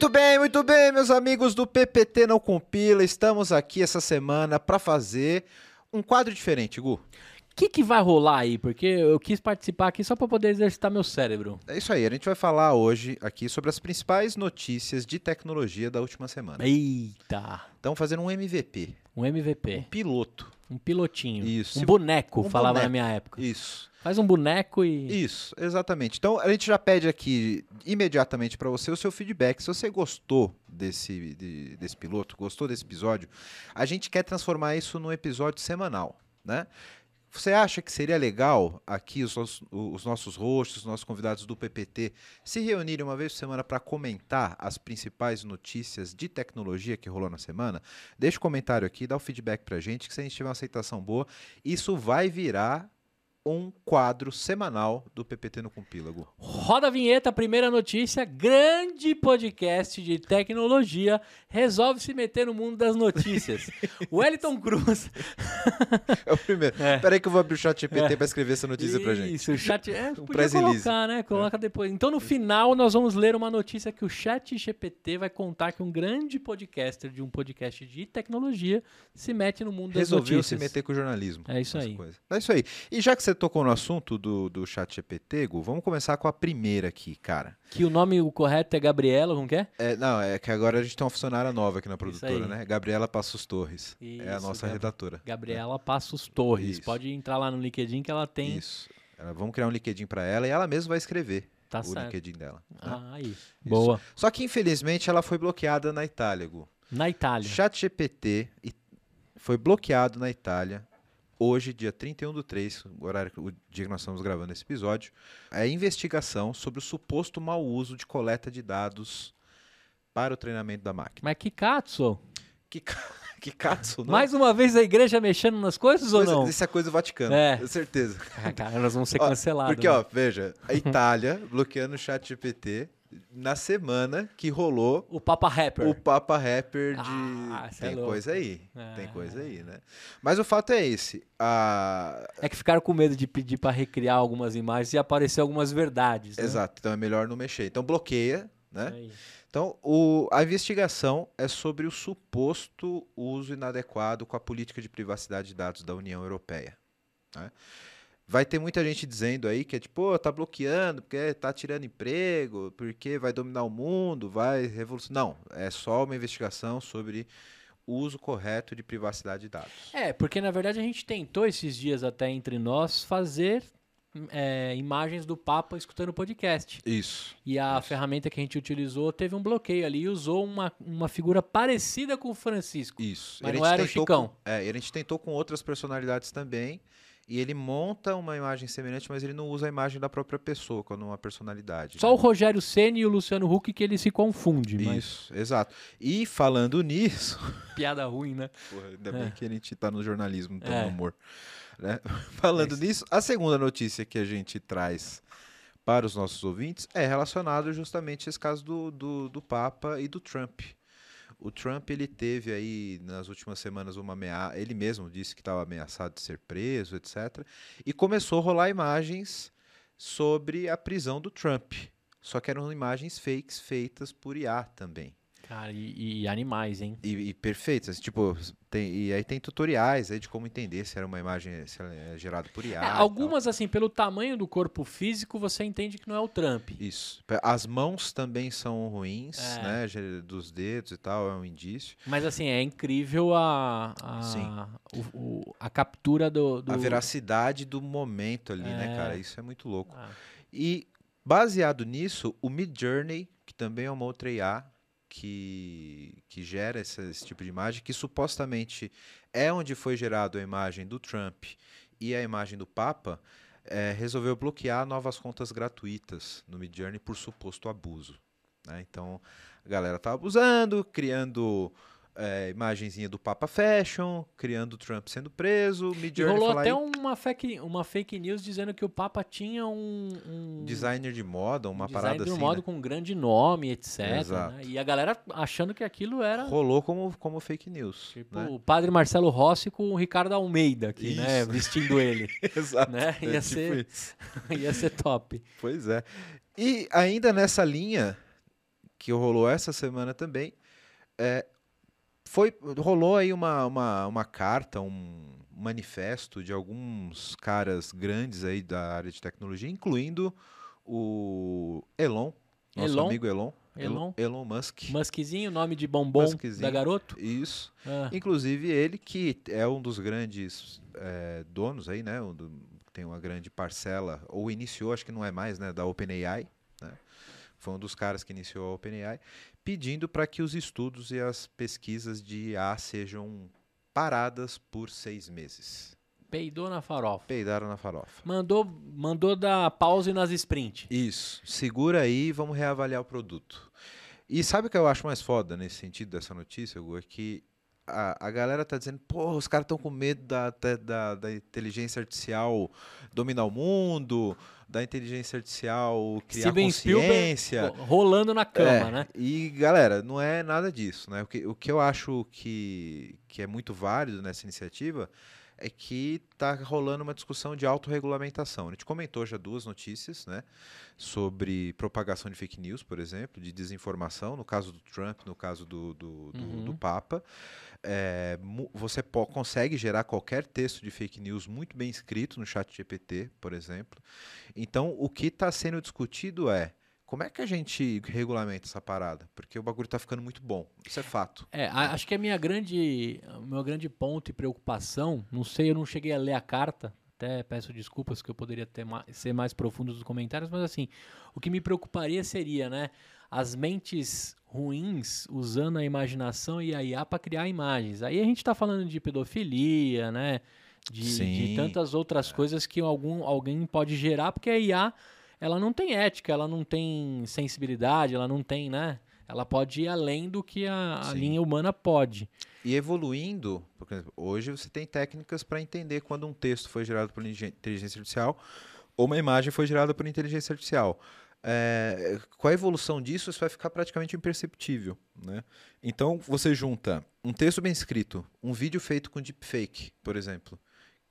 Muito bem, muito bem, meus amigos do PPT Não Compila. Estamos aqui essa semana para fazer um quadro diferente, Gu. O que, que vai rolar aí? Porque eu quis participar aqui só para poder exercitar meu cérebro. É isso aí, a gente vai falar hoje aqui sobre as principais notícias de tecnologia da última semana. Eita! Estamos fazendo um MVP, Um um MVP. piloto. Um pilotinho. Isso. Um boneco, Um falava boneco. na minha época. Isso, Faz um boneco e. isso, exatamente. Então a gente já pede aqui imediatamente para você o seu feedback. Se você gostou desse, de- desse piloto, gostou desse episódio, a gente quer transformar isso num episódio semanal, né? Você acha que seria legal aqui os nossos, os nossos hosts, os nossos convidados do PPT se reunirem uma vez por semana para comentar as principais notícias de tecnologia que rolou na semana? Deixa o comentário aqui, dá o feedback pra gente, que se a gente tiver uma aceitação boa, isso vai virar um quadro semanal do PPT no Compílago. Roda a vinheta, primeira notícia. Grande podcast de tecnologia resolve se meter no mundo das notícias. Wellington Cruz. É o primeiro. É. Peraí que eu vou abrir o chat GPT É. para escrever essa notícia pra gente. Isso, o chat. É, podia colocar, né? Coloca depois. Então, no final, nós vamos ler uma notícia que o chat GPT vai contar que um grande podcaster de um podcast de tecnologia se mete no mundo das Resolveu notícias. se meter com o jornalismo. É isso aí. coisa. É isso aí. E já que você tocou no assunto do, do chat GPT, Gu, vamos começar com a primeira aqui, cara. Que o nome o correto é Gabriela, como que é? É, não, é que agora a gente tem uma funcionária nova aqui na produtora, né? Gabriela Passos Torres. é a Isso, nossa Gab- redatora. Gabriela Passos Torres. Isso. Pode entrar lá no LinkedIn que ela tem. Isso. Vamos criar um LinkedIn para ela e ela mesma vai escrever Tá o certo. LinkedIn dela. né? Ah, aí. Boa. Só que infelizmente ela foi bloqueada na Itália, Gu. Na Itália. Chat GPT foi bloqueado na Itália hoje, dia 31 do 3, o, horário, o dia que nós estamos gravando esse episódio. É investigação sobre o suposto mau uso de coleta de dados para o treinamento da máquina. Mas que katsu? Que, que não? Mais uma vez a igreja mexendo nas coisas ou não? Isso é coisa do Vaticano, É. com certeza. Ah, cara, nós vamos ser cancelados. Porque, né? ó, veja, a Itália bloqueando o chat GPT na semana que rolou O Papa Rapper. o Papa Rapper de. Ah, é tem louco. coisa aí. É. Tem coisa aí, né? Mas o fato é esse. A... É que ficaram com medo de pedir pra recriar algumas imagens e aparecer algumas verdades. Né? Exato, então é melhor não mexer. Então bloqueia, né? Aí. Então o... a investigação é sobre o suposto uso inadequado com a política de privacidade de dados da União Europeia. né? Vai ter muita gente dizendo aí que é tipo, pô, tá bloqueando porque tá tirando emprego, porque vai dominar o mundo, vai revolucionar. Não, é só uma investigação sobre o uso correto de privacidade de dados. É, porque na verdade a gente tentou esses dias até entre nós fazer é, imagens do Papa escutando o podcast. Isso. E a ferramenta que a gente utilizou teve um bloqueio ali e usou uma, uma figura parecida com o Francisco. Isso. Mas não era o Chicão. Com, é, e a gente tentou com outras personalidades também. E ele monta uma imagem semelhante, mas ele não usa a imagem da própria pessoa quando uma personalidade. Só né? o Rogério Ceni e o Luciano Huck que ele se confunde, mas Isso, exato. E falando nisso, piada ruim, né? porra, ainda bem que a gente tá no jornalismo, então É. no humor. né? Falando Mas- nisso, a segunda notícia que a gente traz para os nossos ouvintes é relacionado justamente a esse caso do, do, do Papa e do Trump. O Trump ele teve aí nas últimas semanas uma ameaça, ele mesmo disse que estava ameaçado de ser preso, etc. E começou a rolar imagens sobre a prisão do Trump. Só que eram imagens fakes feitas por IA também. Cara, e, e animais, hein? E, e perfeitas, tipo, tem, e aí tem tutoriais aí de como entender se era uma imagem se é gerada por IA. É, algumas, assim, pelo tamanho do corpo físico, você entende que não é o Trump. Isso. As mãos também são ruins, É. né? Dos dedos e tal, é um indício. Mas, assim, é incrível a, a, o- o- a captura do... do... A veracidade do momento ali, né, É. cara? Isso é muito louco. Ah, E baseado nisso, o Midjourney, que também é uma outra IA que, que gera esse, esse tipo de imagem, que supostamente é onde foi gerado a imagem do Trump e a imagem do Papa, eh, resolveu bloquear novas contas gratuitas no Midjourney por suposto abuso. né? Então, a galera tá abusando, criando eh, imagenzinha do Papa Fashion, criando o Trump sendo preso, E Midjourney rolou até aí, uma fake, uma fake news dizendo que o Papa tinha um... um designer de moda, uma um parada de um assim, modo né? com um grande nome, etc. Exato. né? E a galera achando que aquilo era... rolou como, como fake news. Tipo, né? o padre Marcelo Rossi com o Ricardo Almeida aqui, né? Isso. Vestindo ele. Exato. né? é Ia, tipo ser, isso. ia ser top. Pois é. E ainda nessa linha que rolou essa semana também. É, foi, rolou aí uma, uma, uma carta, um manifesto de alguns caras grandes aí da área de tecnologia, incluindo o Elon, nosso Elon? amigo Elon. Elon? Elon Musk. Muskzinho, nome de bombom Muskzinho. da garoto? Isso. Ah, Inclusive ele que é um dos grandes eh, donos aí, né? um do- tem uma grande parcela, ou iniciou, acho que não é mais, né? Da OpenAI. Né? Foi um dos caras que iniciou a OpenAI, pedindo para que os estudos e as pesquisas de IA sejam paradas por seis meses. peidou na farofa. Peidaram na farofa. Mandou, mandou dar pause nas sprint. Isso. Segura aí e vamos reavaliar o produto. E sabe o que eu acho mais foda nesse sentido dessa notícia, Hugo? É que a, a galera tá dizendo, pô, os caras estão com medo da, da, da- da inteligência artificial dominar o mundo, da inteligência artificial criar Steven Spielberg consciência. ro- rolando na cama, É, né? E, galera, não é nada disso, né? O que, o que eu acho que, que é muito válido nessa iniciativa é que está rolando uma discussão de autorregulamentação. A gente comentou já duas notícias, né? Sobre propagação de fake news, por exemplo, de desinformação, no caso do Trump, no caso do, do, do- Uhum. do Papa. É, você consegue gerar qualquer texto de fake news muito bem escrito no chat GPT, por exemplo. Então, o que está sendo discutido é como é que a gente regulamenta essa parada? Porque o bagulho está ficando muito bom. Isso é fato. É, a- acho que a minha grande, o meu grande ponto e preocupação, não sei, eu não cheguei a ler a carta, até peço desculpas que eu poderia ter ma- ser mais profundo nos comentários, mas assim, o que me preocuparia seria, né, as mentes ruins usando a imaginação e a IA para criar imagens. Aí a gente está falando de pedofilia, né, de, de tantas outras coisas que algum, alguém pode gerar, porque a IA ela não tem ética, ela não tem sensibilidade, ela não tem, né? Ela pode ir além do que a, a linha humana pode. E evoluindo, hoje você tem técnicas para entender quando um texto foi gerado por inte- inteligência artificial ou uma imagem foi gerada por inteligência artificial. É, com a evolução disso, isso vai ficar praticamente imperceptível. Né? Então, você junta um texto bem escrito, um vídeo feito com deepfake, por exemplo,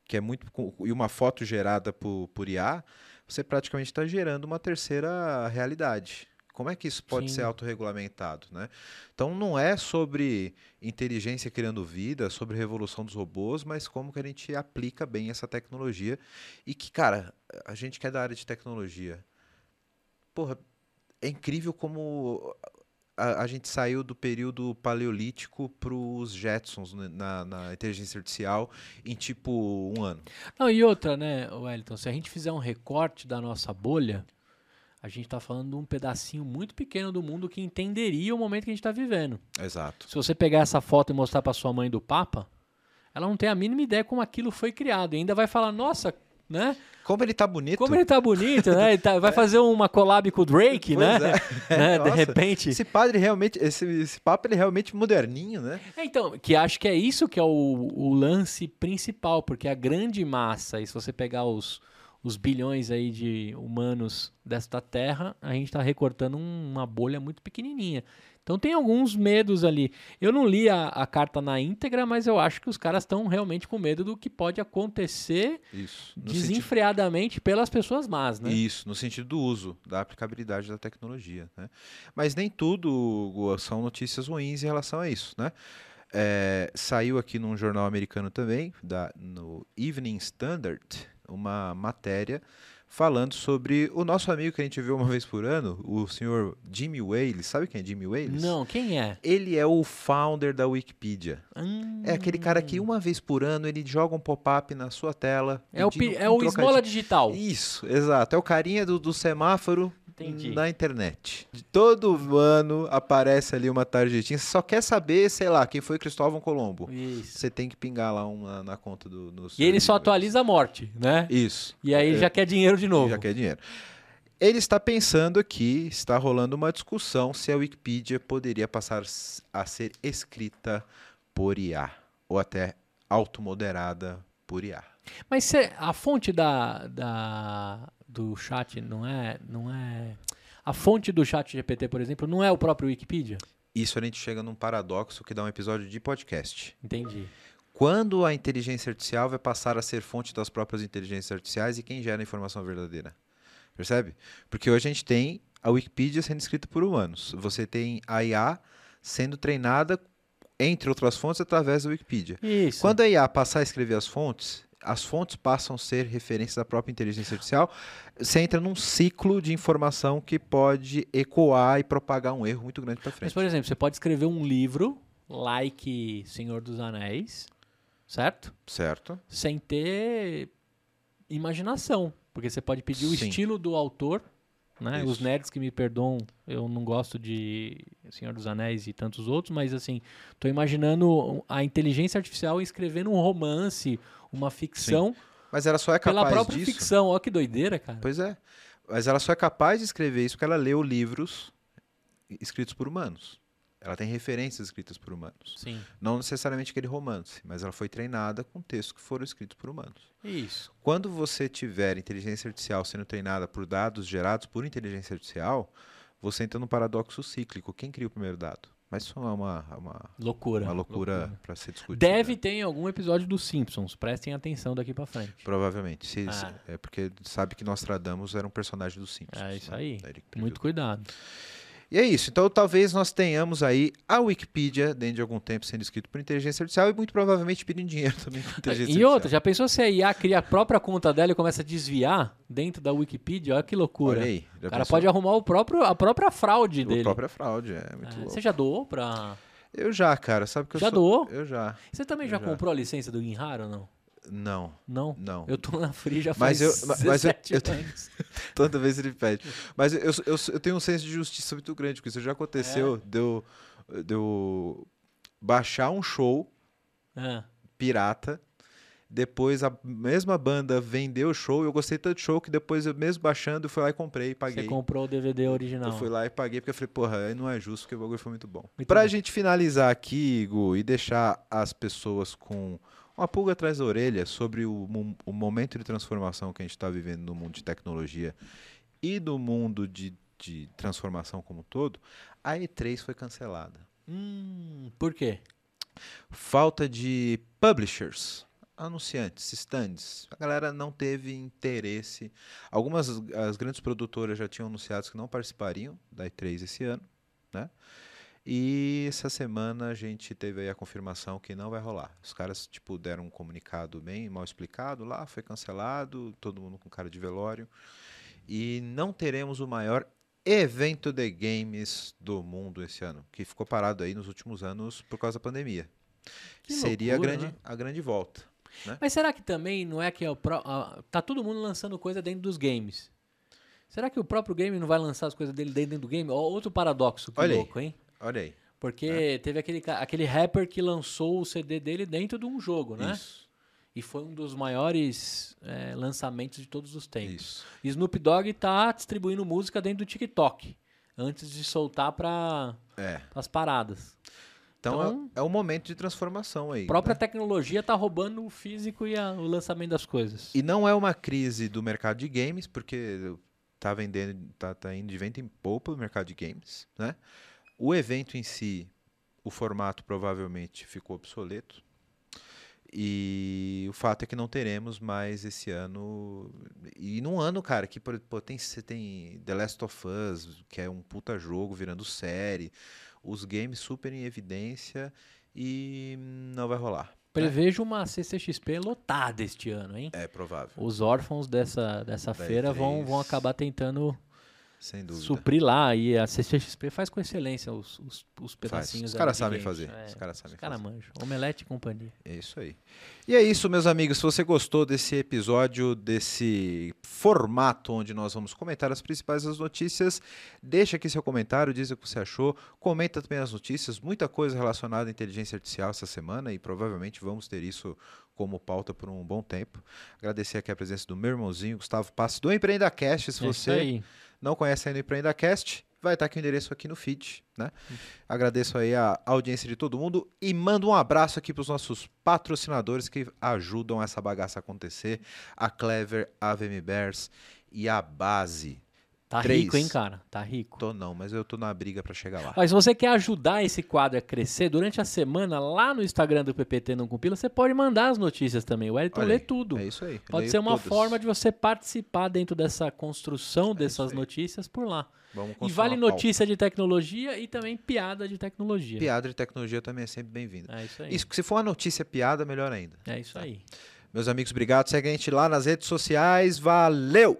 que é muito e uma foto gerada por, por IA, você praticamente está gerando uma terceira realidade. Como é que isso pode Sim. ser autorregulamentado? Né? Então, não é sobre inteligência criando vida, sobre revolução dos robôs, mas como que a gente aplica bem essa tecnologia e que, cara, a gente que é da área de tecnologia, porra, é incrível como a, a gente saiu do período paleolítico para os Jetsons né, na, na inteligência artificial em tipo um ano. Não, e outra, né, Wellington, se a gente fizer um recorte da nossa bolha, a gente está falando de um pedacinho muito pequeno do mundo que entenderia o momento que a gente está vivendo. Exato. Se você pegar essa foto e mostrar para sua mãe do Papa, ela não tem a mínima ideia como aquilo foi criado. E ainda vai falar, nossa, né? Como ele tá bonito. Como ele tá bonito, né? Ele tá- vai fazer uma collab com o Drake, né? Pois é. né? De repente. Esse padre realmente, esse, esse papo ele é realmente moderninho, né? É, então, que acho que é isso que é o, o lance principal, porque a grande massa, e se você pegar os, os bilhões aí de humanos desta terra, a gente está recortando um- uma bolha muito pequenininha. Então tem alguns medos ali. Eu não li a, a carta na íntegra, mas eu acho que os caras estão realmente com medo do que pode acontecer Isso. No sentido, desenfreadamente pelas pessoas más, né? isso, no sentido do uso, da aplicabilidade da tecnologia. Né? Mas nem tudo são notícias ruins em relação a isso. Né? É, saiu aqui num jornal americano também, da, no Evening Standard, uma matéria falando sobre o nosso amigo que a gente vê uma vez por ano, o senhor Jimmy Wales. Sabe quem é Jimmy Wales? Não, quem é? Ele é o founder da Wikipedia. Hum, É aquele cara que uma vez por ano ele joga um pop-up na sua tela. é o, pi- é um o esmola digital. Isso, exato. É o carinha do, do semáforo Entendi. na internet. Todo ano aparece ali uma tarjetinha. Você só quer saber, sei lá, quem foi Cristóvão Colombo. Isso. Você tem que pingar lá uma na conta do. do E ele só atualiza a morte, né? Isso. E aí ele É. já quer dinheiro de novo. Já quer dinheiro. Ele está pensando aqui, está rolando uma discussão se a Wikipedia poderia passar a ser escrita por IA, ou até automoderada por IA. Mas a fonte da, da- do chat não é, não é. A fonte do chat GPT, por exemplo, não é o próprio Wikipedia? Isso a gente chega num paradoxo que dá um episódio de podcast. Entendi. Quando a inteligência artificial vai passar a ser fonte das próprias inteligências artificiais e quem gera a informação verdadeira? Percebe? Porque hoje a gente tem a Wikipedia sendo escrita por humanos. Você tem a IA sendo treinada, entre outras fontes, através da Wikipedia. Isso. Quando a IA passar a escrever as fontes, as fontes passam a ser referências da própria inteligência artificial. Você entra num ciclo de informação que pode ecoar e propagar um erro muito grande para Mas, frente. por exemplo, você pode escrever um livro, like Senhor dos Anéis, certo? Certo? Sem ter imaginação. Porque você pode pedir o Sim. estilo do autor, né? Os nerds que me perdoam, eu não gosto de Senhor dos Anéis e tantos outros, mas assim, tô imaginando a inteligência artificial escrevendo um romance, uma ficção, Mas ela só é pela capaz própria disso. ficção. Ó que doideira, cara. Pois é. Mas ela só é capaz de escrever isso porque ela leu livros escritos por humanos. Ela tem referências escritas por humanos. Sim. Não necessariamente aquele romance, mas ela foi treinada com textos que foram escritos por humanos. Isso. Quando você tiver inteligência artificial sendo treinada por dados gerados por inteligência artificial, você entra num paradoxo cíclico. Quem cria o primeiro dado? Mas isso é uma, uma, Loucura. uma loucura para ser discutida. Deve ter em algum episódio dos Simpsons. Prestem atenção daqui pra frente. Provavelmente. Se- se- Ah. É porque sabe que Nostradamus era um personagem dos Simpsons. É isso né? aí. Muito cuidado. E é isso. Então, talvez nós tenhamos aí a Wikipedia dentro de algum tempo sendo escrito por inteligência artificial e muito provavelmente pedindo dinheiro também por inteligência E outra, artificial. já pensou se a IA cria a própria conta dela e começa a desviar dentro da Wikipedia? Olha que loucura. Olha aí. Já O cara pensou? pode arrumar o próprio, a própria fraude A dele. própria fraude, é muito É, louco. você já doou pra. Eu já, cara. Sabe que eu Já sou... doou? Eu já. Você também já, já. comprou a licença do WinRAR ou não? Não, Não. não. Eu tô na Free já Mas faz eu- ma- mas eu- 17 eu tenho-. Toda vez ele pede. Mas eu, eu, eu tenho um senso de justiça muito grande, porque isso já aconteceu É? de, eu, de eu baixar um show Ah, pirata. Depois a mesma banda vendeu o show eu gostei tanto do show que depois eu mesmo baixando eu fui lá e comprei e paguei. você comprou o DVD original. Eu fui lá e paguei porque eu falei, porra, aí não é justo porque o bagulho foi muito bom. Muito pra bom. gente finalizar aqui, Igor, e deixar as pessoas com uma pulga atrás da orelha sobre o, o momento de transformação que a gente está vivendo no mundo de tecnologia e do mundo de, de transformação como um todo, a E3 foi cancelada. Hum, por quê? Falta de publishers, anunciantes, stands. A galera não teve interesse. Algumas as grandes produtoras já tinham anunciado que não participariam da E3 esse ano, né? E essa semana a gente teve aí a confirmação que não vai rolar. Os caras tipo deram um comunicado bem mal explicado lá, foi cancelado, todo mundo com cara de velório. E não teremos o maior evento de games do mundo esse ano, que ficou parado aí nos últimos anos por causa da pandemia. Que Seria loucura, a, grande, né? a grande volta. Mas será que também não é que é o a- tá todo mundo lançando coisa dentro dos games? Será que o próprio game não vai lançar as coisas dele dentro do game? Outro paradoxo, que Olha louco, hein? Olha aí. Porque teve aquele, aquele rapper que lançou o CD dele dentro de um jogo, né? Isso. E foi um dos maiores é, lançamentos de todos os tempos. Isso. Snoop Dogg tá distribuindo música dentro do TikTok. Antes de soltar para É. as paradas. Então, Então- é, é um momento de transformação aí. A própria né? tecnologia tá roubando o físico e a- o lançamento das coisas. E não é uma crise do mercado de games, porque tá vendendo, tá, tá indo de vento em polpa o mercado de games, né? O evento em si, o formato provavelmente ficou obsoleto. E o fato é que não teremos mais esse ano. E num ano, cara, que por- pô, tem, você tem The Last of Us, que é um puta jogo virando série, os games super em evidência e não vai rolar. Prevejo uma CCXP lotada este ano, hein? É provável, Os órfãos dessa, dessa feira vão, vão E3. acabar tentando sem dúvida. suprir lá. E a CCXP faz com excelência os, os, os pedacinhos Os ali caras sabem fazer, É, os caras sabem Os caras fazer. manjam. Omelete e companhia. É isso aí. E é isso, meus amigos. Se você gostou desse episódio, desse formato onde nós vamos comentar as principais das notícias, deixa aqui seu comentário, diz o que você achou. Comenta também as notícias, muita coisa relacionada à inteligência artificial essa semana e provavelmente vamos ter isso como pauta por um bom tempo. Agradecer aqui a presença do meu irmãozinho, Gustavo Passe, do EmpreendaCast. Se É você. Não conhece ainda o EmpreendaCast, vai estar aqui o endereço aqui no feed, né? Agradeço aí a audiência de todo mundo e mando um abraço aqui para os nossos patrocinadores que ajudam essa bagaça a acontecer, a Clever, a VM Bears e a Base. Tá Três. rico, hein, cara? Tá rico. Tô não, mas eu tô na briga pra chegar lá. Mas se você quer ajudar esse quadro a crescer, durante a semana, lá no Instagram do PPT Não Compila, você pode mandar as notícias também. O Elton Olha lê tudo. É isso aí. Pode ser uma todas. forma de você participar dentro dessa construção dessas isso aí. notícias por lá. Vamos E vale notícia de tecnologia e também piada de tecnologia. Piada de tecnologia também é sempre bem-vinda. É isso aí. Isso, se for uma notícia piada, melhor ainda. É isso aí. Meus amigos, obrigado. Segue a gente lá nas redes sociais. Valeu!